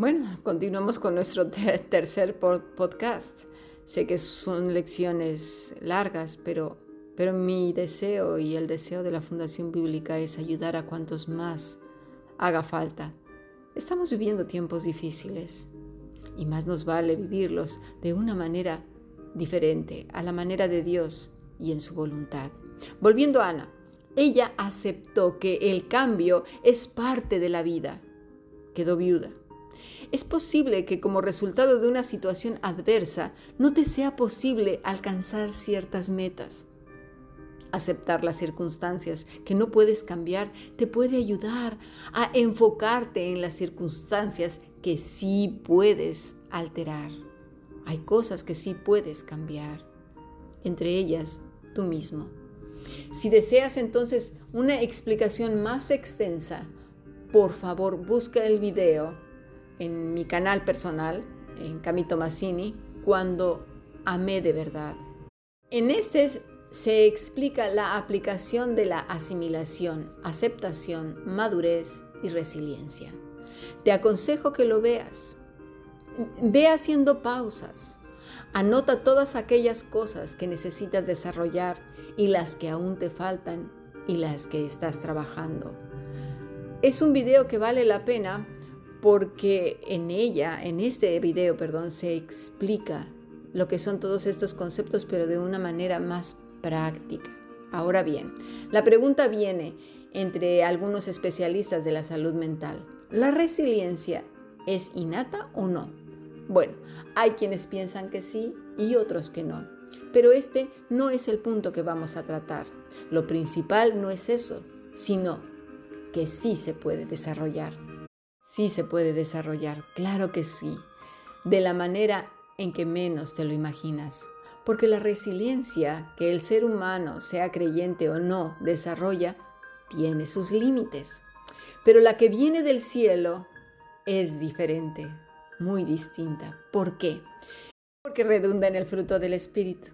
Bueno, continuamos con nuestro tercer podcast. Sé que son lecciones largas, pero, pero mi deseo y el deseo de la Fundación Bíblica es ayudar a cuantos más haga falta. Estamos viviendo tiempos difíciles y más nos vale vivirlos de una manera diferente, a la manera de Dios y en su voluntad. Volviendo a Ana, ella aceptó que el cambio es parte de la vida. Quedó viuda. Es posible que como resultado de una situación adversa no te sea posible alcanzar ciertas metas. Aceptar las circunstancias que no puedes cambiar te puede ayudar a enfocarte en las circunstancias que sí puedes alterar. Hay cosas que sí puedes cambiar, entre ellas tú mismo. Si deseas entonces una explicación más extensa, por favor busca el video en mi canal personal, en Camito Massini, cuando amé de verdad. En este se explica la aplicación de la asimilación, aceptación, madurez y resiliencia. Te aconsejo que lo veas. Ve haciendo pausas. Anota todas aquellas cosas que necesitas desarrollar y las que aún te faltan y las que estás trabajando. Es un video que vale la pena porque en ella, en este video, perdón, se explica lo que son todos estos conceptos, pero de una manera más práctica. Ahora bien, la pregunta viene entre algunos especialistas de la salud mental. ¿La resiliencia es innata o no? Bueno, hay quienes piensan que sí y otros que no. Pero este no es el punto que vamos a tratar. Lo principal no es eso, sino que sí se puede desarrollar. Sí se puede desarrollar, claro que sí, de la manera en que menos te lo imaginas. Porque la resiliencia que el ser humano, sea creyente o no, desarrolla, tiene sus límites. Pero la que viene del cielo es diferente, muy distinta. ¿Por qué? Porque redunda en el fruto del Espíritu.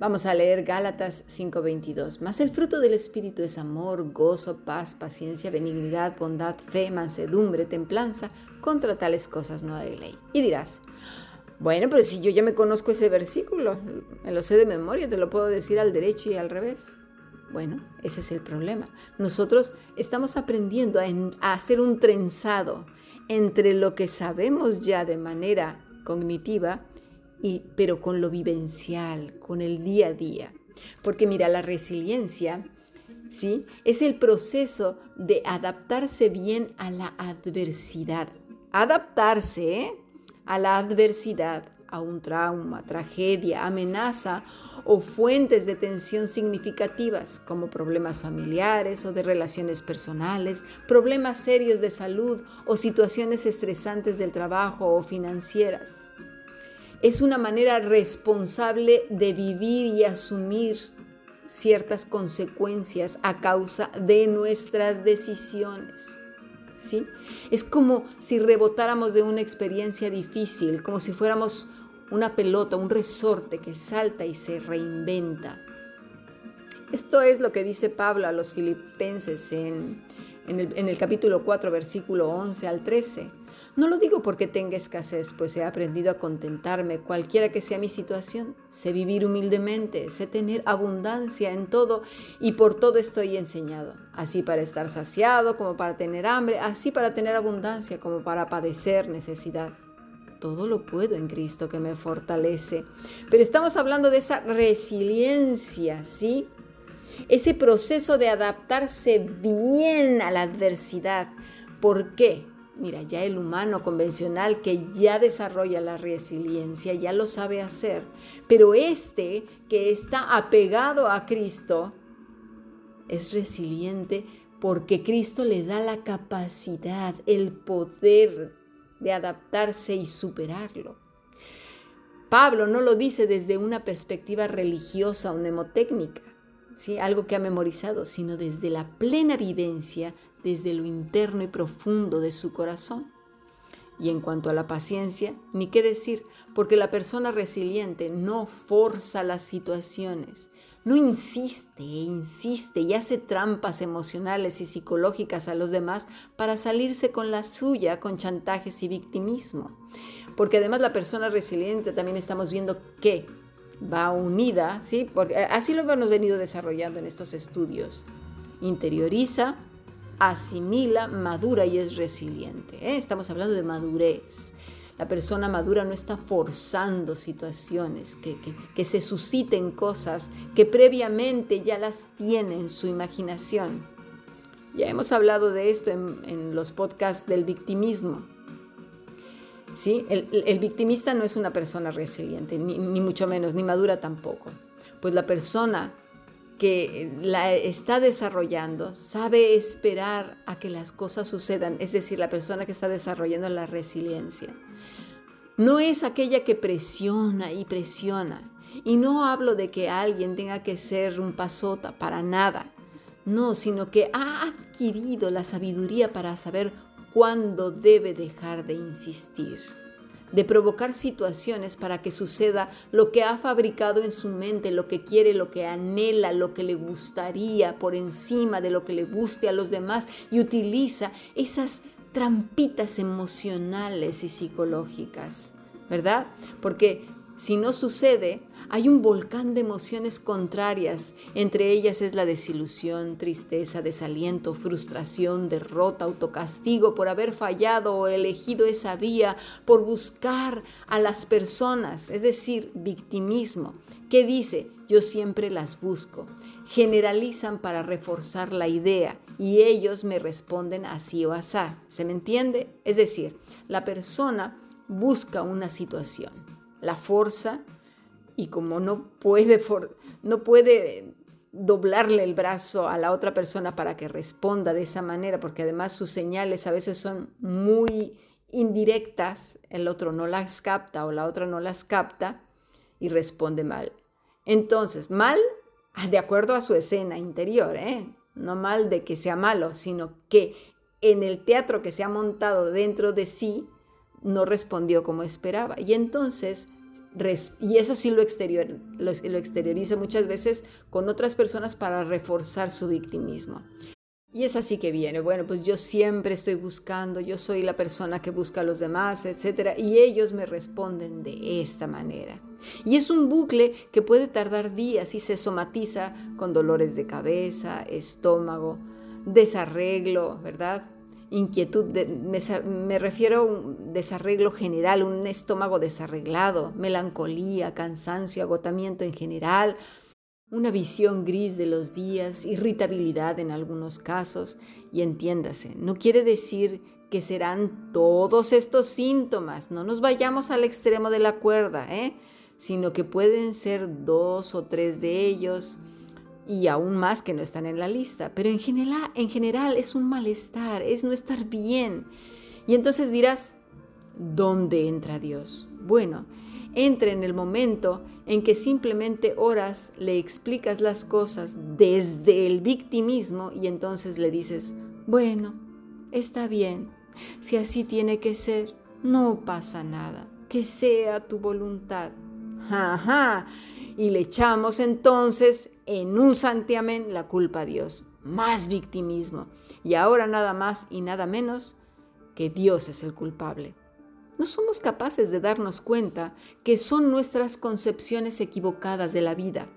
Vamos a leer Gálatas 5:22. Mas el fruto del Espíritu es amor, gozo, paz, paciencia, benignidad, bondad, fe, mansedumbre, templanza. Contra tales cosas no hay ley. Y dirás, bueno, pero si yo ya me conozco ese versículo, me lo sé de memoria, te lo puedo decir al derecho y al revés. Bueno, ese es el problema. Nosotros estamos aprendiendo a, a hacer un trenzado entre lo que sabemos ya de manera cognitiva pero con lo vivencial, con el día a día. Porque mira, la resiliencia, ¿sí? Es el proceso de adaptarse bien a la adversidad. Adaptarse ¿eh? a la adversidad, a un trauma, tragedia, amenaza o fuentes de tensión significativas como problemas familiares o de relaciones personales, problemas serios de salud o situaciones estresantes del trabajo o financieras es una manera responsable de vivir y asumir ciertas consecuencias a causa de nuestras decisiones. ¿Sí? Es como si rebotáramos de una experiencia difícil, como si fuéramos una pelota, un resorte que salta y se reinventa. Esto es lo que dice Pablo a los filipenses en, en el capítulo 4, versículo 11 al 13. No lo digo porque tenga escasez, pues he aprendido a contentarme cualquiera que sea mi situación. Sé vivir humildemente, sé tener abundancia en todo y por todo estoy enseñado. Así para estar saciado como para tener hambre, así para tener abundancia como para padecer necesidad. Todo lo puedo en Cristo que me fortalece. Pero estamos hablando de esa resiliencia, ¿sí? Ese proceso de adaptarse bien a la adversidad. ¿Por qué? Mira, ya el humano convencional que ya desarrolla la resiliencia, ya lo sabe hacer, pero este que está apegado a Cristo es resiliente porque Cristo le da la capacidad, el poder de adaptarse y superarlo. Pablo no lo dice desde una perspectiva religiosa o mnemotécnica, ¿sí? algo que ha memorizado, sino desde la plena vivencia desde lo interno y profundo de su corazón. Y en cuanto a la paciencia, ni qué decir, porque la persona resiliente no forza las situaciones, no insiste e insiste y hace trampas emocionales y psicológicas a los demás para salirse con la suya con chantajes y victimismo. Porque además la persona resiliente también estamos viendo que va unida, ¿sí? Porque así lo hemos venido desarrollando en estos estudios. Interioriza, asimila, madura y es resiliente. ¿eh? Estamos hablando de madurez. La persona madura no está forzando situaciones, que, se susciten cosas que previamente ya las tiene en su imaginación. Ya hemos hablado de esto en, los podcasts del victimismo. ¿Sí? El, victimista no es una persona resiliente, ni, ni mucho menos, ni madura tampoco. Pues la persona que la está desarrollando sabe esperar a que las cosas sucedan, es decir, la persona que está desarrollando la resiliencia. No es aquella que presiona y presiona. Y no hablo de que alguien tenga que ser un pasota, para nada. No, sino que ha adquirido la sabiduría para saber cuándo debe dejar de insistir de provocar situaciones para que suceda lo que ha fabricado en su mente, lo que quiere, lo que anhela, lo que le gustaría por encima de lo que le guste a los demás y utiliza esas trampitas emocionales y psicológicas, ¿verdad? Porque si no sucede, hay un volcán de emociones contrarias. Entre ellas es la desilusión, tristeza, desaliento, frustración, derrota, autocastigo por haber fallado o elegido esa vía, por buscar a las personas, es decir, victimismo. ¿Qué dice? Yo siempre las busco. Generalizan para reforzar la idea y ellos me responden así o asá. ¿Se me entiende? Es decir, la persona busca una situación, la forza, y como no puede, no puede doblarle el brazo a la otra persona para que responda de esa manera, porque además sus señales a veces son muy indirectas, el otro no las capta o la otra no las capta y responde mal. Entonces, mal de acuerdo a su escena interior, ¿eh? no mal de que sea malo, sino que en el teatro que se ha montado dentro de sí no respondió como esperaba. Y entonces y eso sí lo, exterior, lo, exterioriza muchas veces con otras personas para reforzar su victimismo. Y es así que viene, bueno, pues yo siempre estoy buscando, yo soy la persona que busca a los demás, etc. Y ellos me responden de esta manera. Y es un bucle que puede tardar días y se somatiza con dolores de cabeza, estómago, desarreglo, ¿verdad? Inquietud, me, refiero a un desarreglo general, un estómago desarreglado, melancolía, cansancio, agotamiento en general, una visión gris de los días, irritabilidad en algunos casos, y entiéndase, no quiere decir que serán todos estos síntomas, no nos vayamos al extremo de la cuerda, ¿eh? sino que pueden ser dos o tres de ellos, y aún más que no están en la lista. Pero en general, en general es un malestar, es no estar bien. Y entonces dirás, ¿dónde entra Dios? Bueno, entra en el momento en que simplemente oras, le explicas las cosas desde el victimismo y entonces le dices, bueno, está bien, si así tiene que ser, no pasa nada, que sea tu voluntad. Ajá, y le echamos entonces en un santiamén la culpa a Dios. Más victimismo. Y ahora nada más y nada menos que Dios es el culpable. No somos capaces de darnos cuenta que son nuestras concepciones equivocadas de la vida,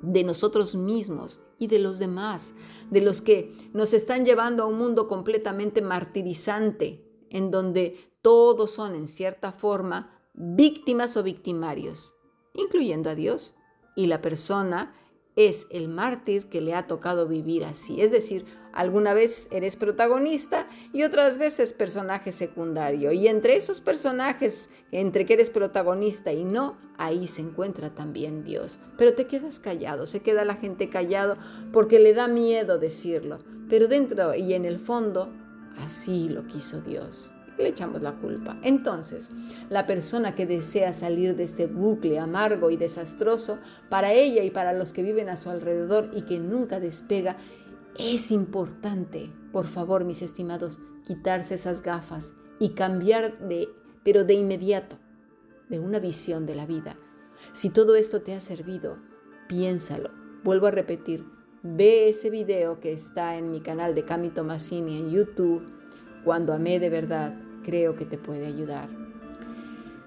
de nosotros mismos y de los demás, de los que nos están llevando a un mundo completamente martirizante, en donde todos son en cierta forma víctimas o victimarios incluyendo a Dios, y la persona es el mártir que le ha tocado vivir así. Es decir, alguna vez eres protagonista y otras veces personaje secundario. Y entre esos personajes, entre que eres protagonista y no, ahí se encuentra también Dios. Pero te quedas callado, se queda la gente callado porque le da miedo decirlo. Pero dentro y en el fondo, así lo quiso Dios le echamos la culpa. Entonces, la persona que desea salir de este bucle amargo y desastroso, para ella y para los que viven a su alrededor y que nunca despega, es importante, por favor, mis estimados, quitarse esas gafas y cambiar de, pero de inmediato, de una visión de la vida. Si todo esto te ha servido, piénsalo Vuelvo a repetir, ve ese video que está en mi canal de Cami Tomasini en YouTube. Cuando amé de verdad, creo que te puede ayudar.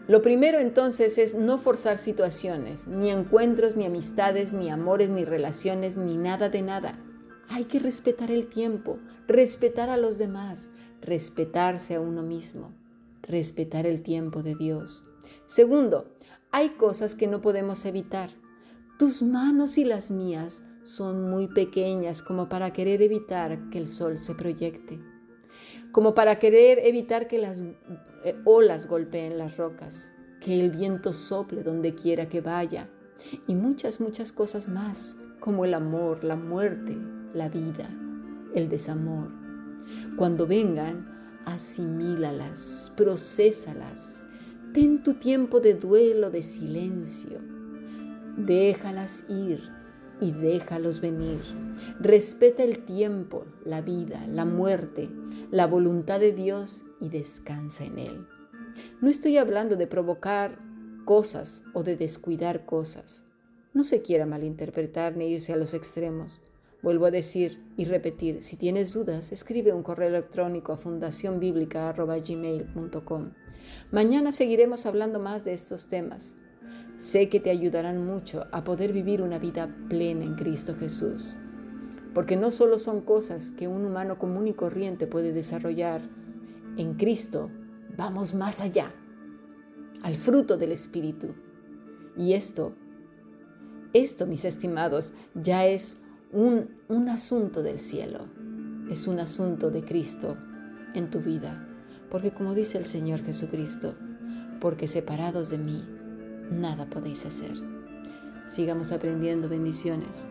Lo primero entonces es no forzar situaciones, ni encuentros, ni amistades, ni amores, ni relaciones, ni nada de nada. Hay que respetar el tiempo, respetar a los demás, respetarse a uno mismo, respetar el tiempo de Dios. Segundo, hay cosas que no podemos evitar. Tus manos y las mías son muy pequeñas como para querer evitar que el sol se proyecte, como para querer evitar que las eh, olas golpeen las rocas, que el viento sople donde quiera que vaya, y muchas, muchas cosas más, como el amor, la muerte, la vida, el desamor. Cuando vengan, asimílalas, procesalas, ten tu tiempo de duelo, de silencio, déjalas ir y déjalos venir. Respeta el tiempo, la vida, la muerte, la voluntad de Dios y descansa en Él. No estoy hablando de provocar cosas o de descuidar cosas. No se quiera malinterpretar ni irse a los extremos. Vuelvo a decir y repetir, si tienes dudas, escribe un correo electrónico a fundacionbiblica.gmail.com. Mañana seguiremos hablando más de estos temas. Sé que te ayudarán mucho a poder vivir una vida plena en Cristo Jesús porque no solo son cosas que un humano común y corriente puede desarrollar. En Cristo vamos más allá, al fruto del Espíritu. Y esto, esto, mis estimados, ya es un, un asunto del cielo, es un asunto de Cristo en tu vida. Porque como dice el Señor Jesucristo, porque separados de mí, nada podéis hacer. Sigamos aprendiendo bendiciones.